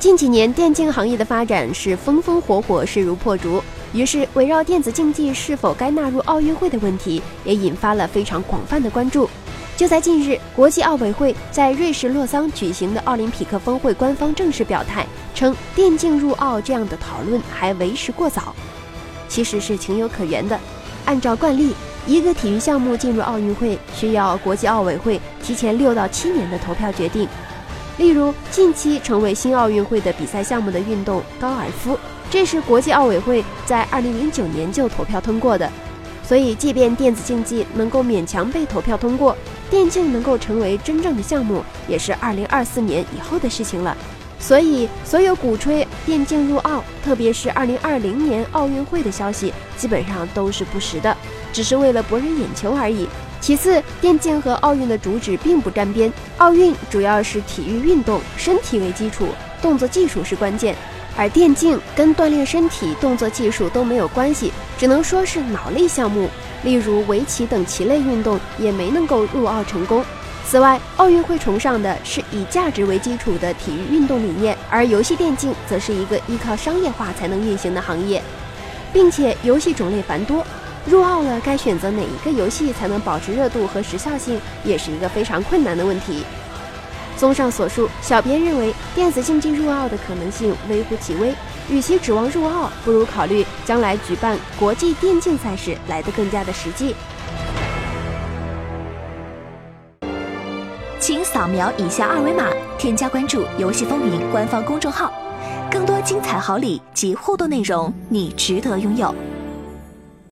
近几年，电竞行业的发展是风风火火、势如破竹，于是围绕电子竞技是否该纳入奥运会的问题，也引发了非常广泛的关注。就在近日，国际奥委会在瑞士洛桑举行的奥林匹克峰会官方正式表态，称电竞入奥这样的讨论还为时过早。其实是情有可原的，按照惯例，一个体育项目进入奥运会需要国际奥委会提前六到七年的投票决定。例如，近期成为新奥运会的比赛项目的运动高尔夫，这是国际奥委会在2009年就投票通过的。所以，即便电子竞技能够勉强被投票通过，电竞能够成为真正的项目，也是2024年以后的事情了。所以，所有鼓吹电竞入奥，特别是2020年奥运会的消息，基本上都是不实的，只是为了博人眼球而已。其次，电竞和奥运的主旨并不沾边。奥运主要是体育运动，身体为基础，动作技术是关键；而电竞跟锻炼身体、动作技术都没有关系，只能说是脑力项目。例如围棋等棋类运动也没能够入奥成功。此外，奥运会崇尚的是以价值为基础的体育运动理念，而游戏电竞则是一个依靠商业化才能运行的行业，并且游戏种类繁多。入奥了，该选择哪一个游戏才能保持热度和时效性，也是一个非常困难的问题。综上所述，小编认为电子竞技入奥的可能性微乎其微，与其指望入奥，不如考虑将来举办国际电竞赛事来得更加的实际。请扫描以下二维码，添加关注“游戏风云”官方公众号，更多精彩好礼及互动内容，你值得拥有。